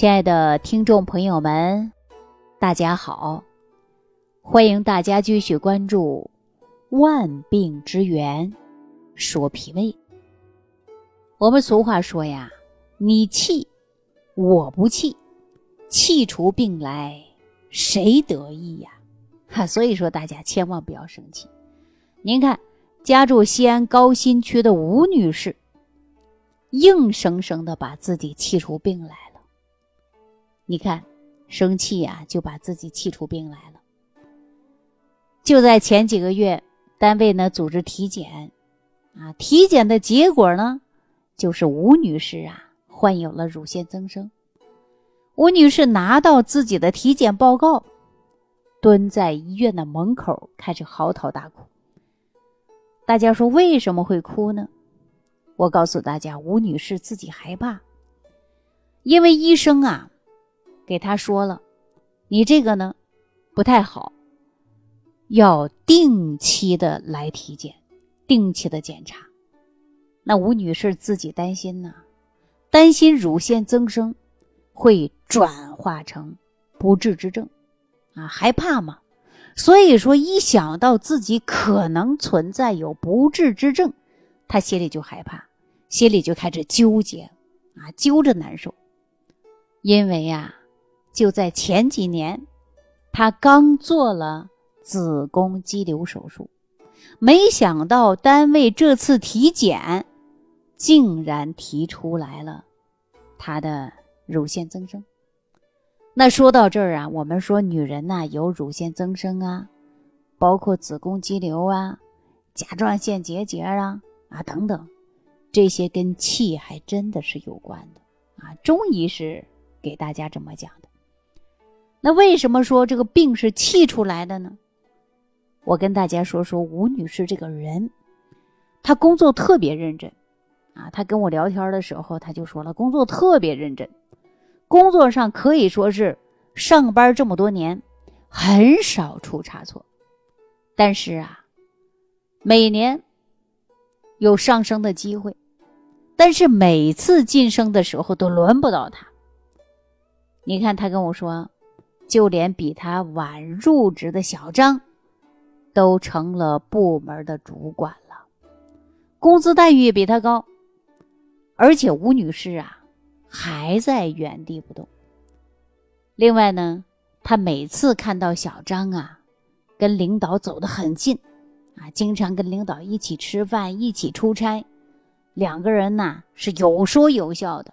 亲爱的听众朋友们，大家好！欢迎大家继续关注《万病之源说脾胃》。我们俗话说呀：“你气，我不气，气出病来谁得意呀？”哈，所以说大家千万不要生气。您看，家住西安高新区的吴女士，硬生生的把自己气出病来了。你看，生气呀，就把自己气出病来了。就在前几个月，单位呢组织体检，啊，体检的结果呢，就是吴女士啊患有了乳腺增生。吴女士拿到自己的体检报告，蹲在医院的门口开始嚎啕大哭。大家说为什么会哭呢？我告诉大家，吴女士自己害怕，因为医生啊。给他说了，你这个呢不太好，要定期的来体检，定期的检查。那吴女士自己担心呢，担心乳腺增生会转化成不治之症，啊，害怕嘛。所以说，一想到自己可能存在有不治之症，她心里就害怕，心里就开始纠结，啊，揪着难受，因为呀。就在前几年，她刚做了子宫肌瘤手术，没想到单位这次体检竟然提出来了她的乳腺增生。那说到这儿啊，我们说女人呐有乳腺增生啊，包括子宫肌瘤啊、甲状腺结节啊啊等等，这些跟气还真的是有关的啊。中医是给大家这么讲。那为什么说这个病是气出来的呢？我跟大家说说吴女士这个人，她工作特别认真，啊，她跟我聊天的时候，她就说了，工作特别认真，工作上可以说是上班这么多年很少出差错，但是啊，每年有上升的机会，但是每次晋升的时候都轮不到她。你看，她跟我说。就连比他晚入职的小张，都成了部门的主管了，工资待遇比他高，而且吴女士啊还在原地不动。另外呢，她每次看到小张啊，跟领导走得很近，啊，经常跟领导一起吃饭，一起出差，两个人呐是有说有笑的。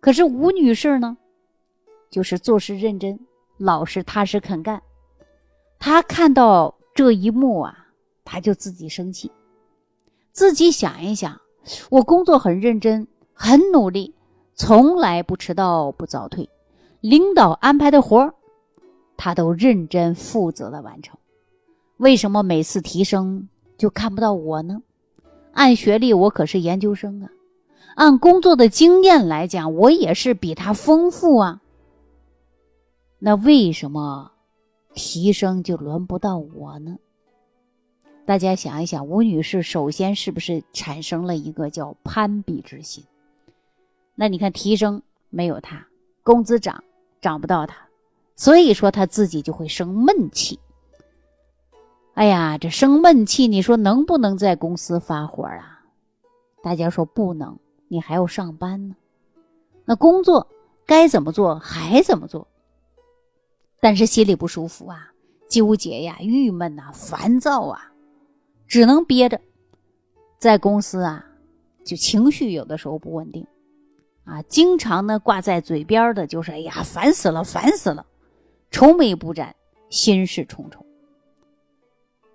可是吴女士呢？就是做事认真、老实、踏实、肯干。他看到这一幕啊，他就自己生气，自己想一想：我工作很认真、很努力，从来不迟到、不早退，领导安排的活儿，他都认真负责的完成。为什么每次提升就看不到我呢？按学历，我可是研究生啊；按工作的经验来讲，我也是比他丰富啊。那为什么提升就轮不到我呢？大家想一想，吴女士首先是不是产生了一个叫攀比之心？那你看提升没有她，工资涨涨不到她，所以说她自己就会生闷气。哎呀，这生闷气，你说能不能在公司发火啊？大家说不能，你还要上班呢。那工作该怎么做还怎么做。但是心里不舒服啊，纠结呀，郁闷呐，烦躁啊，只能憋着。在公司啊，就情绪有的时候不稳定，啊，经常呢挂在嘴边的就是“哎呀，烦死了，烦死了”，愁眉不展，心事重重。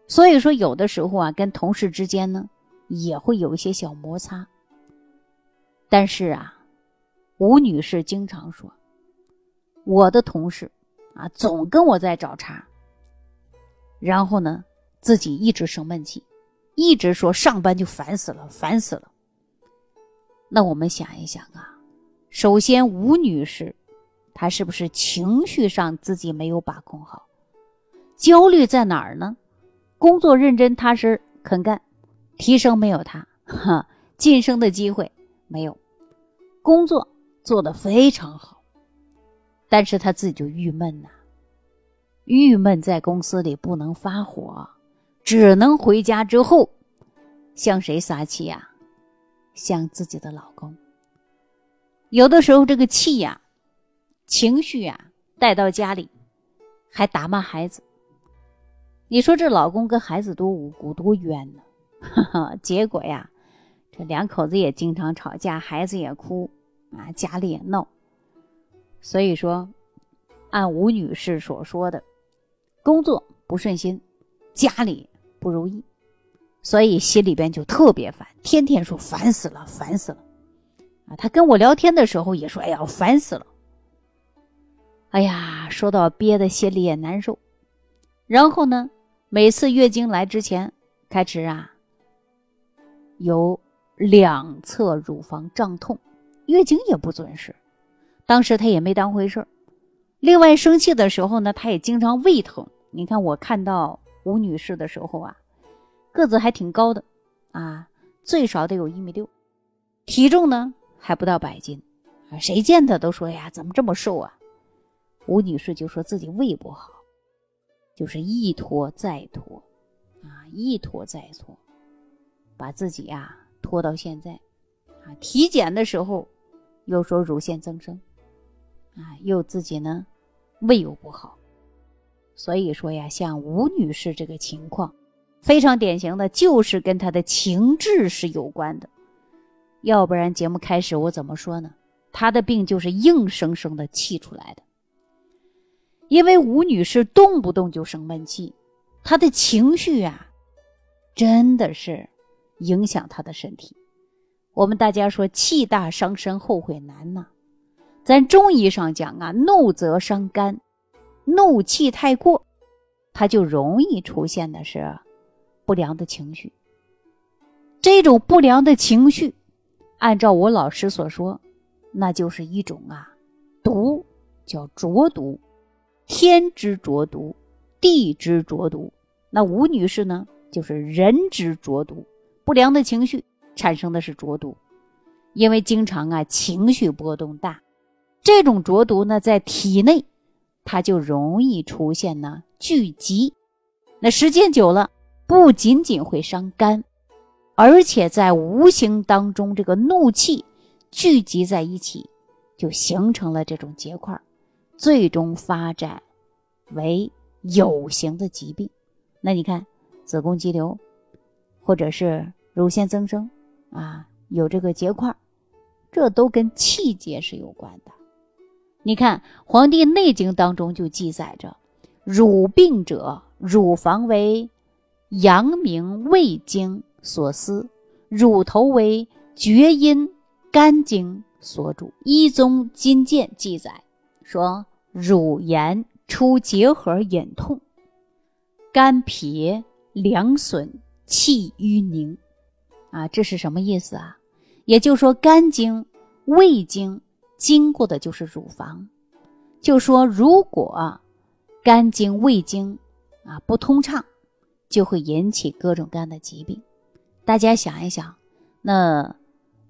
所以说，有的时候啊，跟同事之间呢，也会有一些小摩擦。但是啊，吴女士经常说，我的同事。啊，总跟我在找茬，然后呢，自己一直生闷气，一直说上班就烦死了，烦死了。那我们想一想啊，首先吴女士，她是不是情绪上自己没有把控好？焦虑在哪儿呢？工作认真踏实肯干，提升没有她，哈，晋升的机会没有，工作做得非常好，但是她自己就郁闷呐，郁闷在公司里不能发火，只能回家之后向谁撒气呀？向自己的老公。有的时候这个气呀、情绪呀带到家里，还打骂孩子。你说这老公跟孩子多无辜多冤呢？哈哈，结果呀，这两口子也经常吵架，孩子也哭啊，家里也闹。所以说，按吴女士所说的，工作不顺心，家里不如意，所以心里边就特别烦，天天说烦死了，烦死了。啊，她跟我聊天的时候也说：“哎呀，烦死了。”哎呀，说到憋的心里也难受。然后呢？每次月经来之前，开始啊，有两侧乳房胀痛，月经也不准时。当时她也没当回事儿。另外，生气的时候呢，她也经常胃疼。你看，我看到吴女士的时候啊，个子还挺高的，啊，最少得有一米六，体重呢还不到百斤，谁见她都说呀，怎么这么瘦啊？吴女士就说自己胃不好。就是一拖再拖，啊，一拖再拖，把自己呀拖到现在，啊，体检的时候又说乳腺增生，啊，又自己呢胃又不好，所以说呀，像吴女士这个情况，非常典型的就是跟她的情志是有关的，要不然节目开始我怎么说呢？她的病就是硬生生的气出来的。因为吴女士动不动就生闷气，她的情绪啊，真的是影响她的身体。我们大家说气大伤身，后悔难呐。咱中医上讲啊，怒则伤肝，怒气太过，它就容易出现的是不良的情绪。这种不良的情绪，按照我老师所说，那就是一种啊毒，叫浊毒。天之浊毒，地之浊毒。那吴女士呢？就是人之浊毒，不良的情绪产生的是浊毒，因为经常啊情绪波动大，这种浊毒呢在体内，它就容易出现呢聚集。那时间久了，不仅仅会伤肝，而且在无形当中，这个怒气聚集在一起，就形成了这种结块。最终发展为有形的疾病，那你看子宫肌瘤，或者是乳腺增生啊，有这个结块，这都跟气结是有关的。你看《黄帝内经》当中就记载着：乳病者，乳房为阳明胃经所司，乳头为厥阴肝经所主。《医宗金鉴》记载。说乳炎出结核隐痛，肝脾两损气瘀凝，啊，这是什么意思啊？也就是说，肝经、胃经经过的就是乳房，就说如果肝经、胃经啊不通畅，就会引起各种各样的疾病。大家想一想，那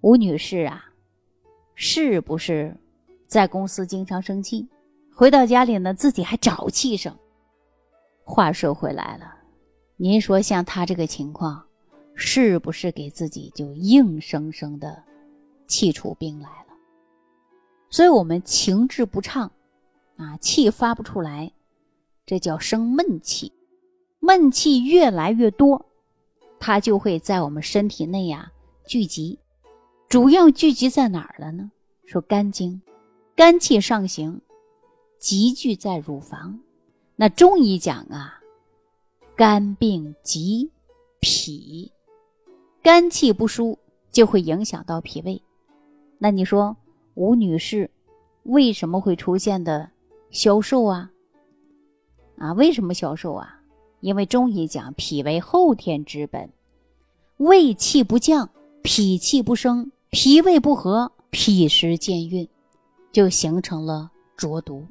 吴女士啊，是不是？在公司经常生气，回到家里呢，自己还找气生。话说回来了，您说像他这个情况，是不是给自己就硬生生的气出病来了？所以，我们情志不畅，啊，气发不出来，这叫生闷气。闷气越来越多，它就会在我们身体内呀聚集，主要聚集在哪儿了呢？说肝经。肝气上行，集聚在乳房。那中医讲啊，肝病及脾，肝气不舒就会影响到脾胃。那你说吴女士为什么会出现的消瘦啊？啊，为什么消瘦啊？因为中医讲脾为后天之本，胃气不降，脾气不升，脾胃不和，脾湿健运。就形成了浊毒。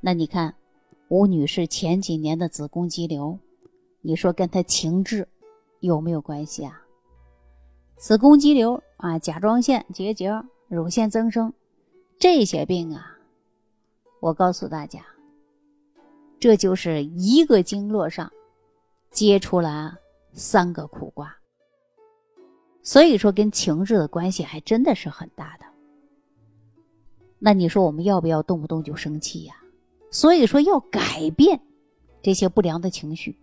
那你看，吴女士前几年的子宫肌瘤，你说跟她情志有没有关系啊？子宫肌瘤啊，甲状腺结节、乳腺增生这些病啊，我告诉大家，这就是一个经络上结出了三个苦瓜。所以说，跟情志的关系还真的是很大的。那你说我们要不要动不动就生气呀？所以说要改变这些不良的情绪，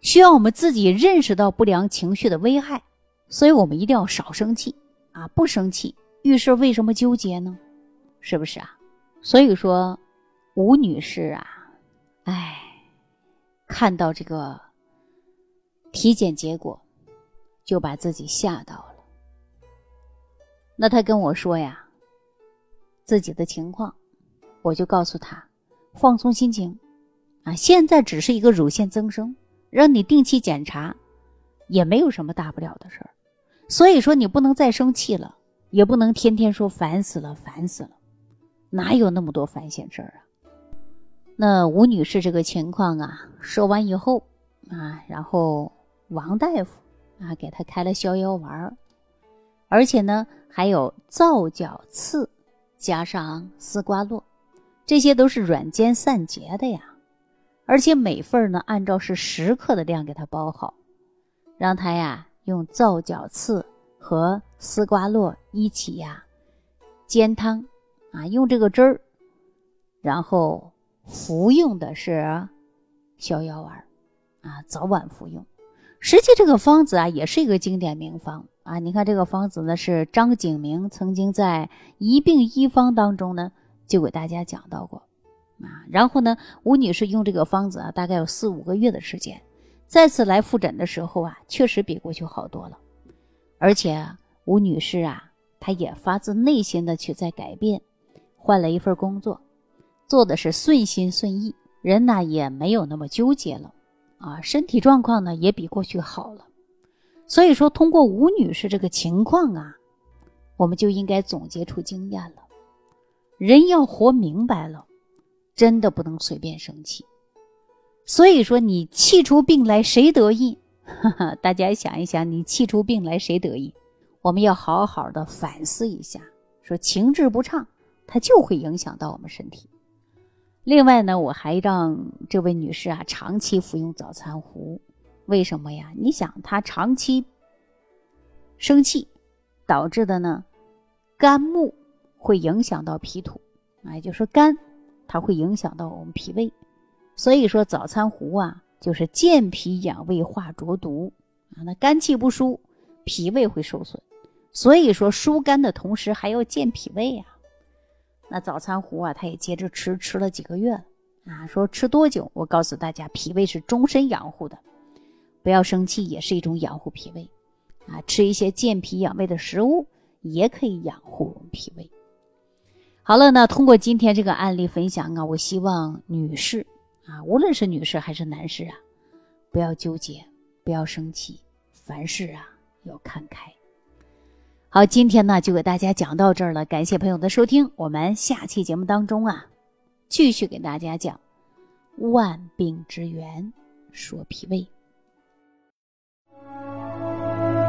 需要我们自己认识到不良情绪的危害，所以我们一定要少生气啊！不生气，遇事为什么纠结呢？是不是啊？所以说，吴女士啊，哎，看到这个体检结果，就把自己吓到了。那她跟我说呀，自己的情况，我就告诉她。放松心情，啊，现在只是一个乳腺增生，让你定期检查，也没有什么大不了的事儿。所以说你不能再生气了，也不能天天说烦死了，烦死了，哪有那么多烦心事儿啊？那吴女士这个情况啊，说完以后啊，然后王大夫啊给她开了逍遥丸，而且呢还有皂角刺加上丝瓜络。这些都是软坚散结的呀，而且每份呢按照是十克的量给她包好，让她呀用皂角刺和丝瓜络一起呀煎汤啊，用这个汁儿，然后服用的是逍遥丸啊，早晚服用。实际这个方子啊也是一个经典名方啊，你看这个方子呢是张景明曾经在《一病一方》当中呢。就给大家讲到过，啊，然后呢，吴女士用这个方子啊，大概有四五个月的时间，再次来复诊的时候啊，确实比过去好多了，而且吴女士啊，她也发自内心的去在改变，换了一份工作，做的是顺心顺意，人呢也没有那么纠结了，啊，身体状况呢也比过去好了，所以说通过吴女士这个情况啊，我们就应该总结出经验了。人要活明白了，真的不能随便生气。所以说，你气出病来谁得意？哈 哈大家想一想，你气出病来谁得意？我们要好好的反思一下。说情志不畅，它就会影响到我们身体。另外呢，我还让这位女士啊长期服用早餐糊。为什么呀？你想，她长期生气导致的呢，肝木。会影响到脾土，啊，就说肝，它会影响到我们脾胃，所以说早餐糊啊，就是健脾养胃化浊毒啊。那肝气不舒，脾胃会受损，所以说疏肝的同时还要健脾胃呀。那早餐糊啊，他也接着吃，吃了几个月啊。说吃多久？我告诉大家，脾胃是终身养护的，不要生气，也是一种养护脾胃啊。吃一些健脾养胃的食物，也可以养护脾胃。好了，那通过今天这个案例分享啊，我希望女士啊，无论是女士还是男士啊，不要纠结，不要生气，凡事啊要看开。好，今天呢就给大家讲到这儿了，感谢朋友的收听，我们下期节目当中啊，继续给大家讲万病之源，说脾胃。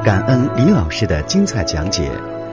感恩李老师的精彩讲解。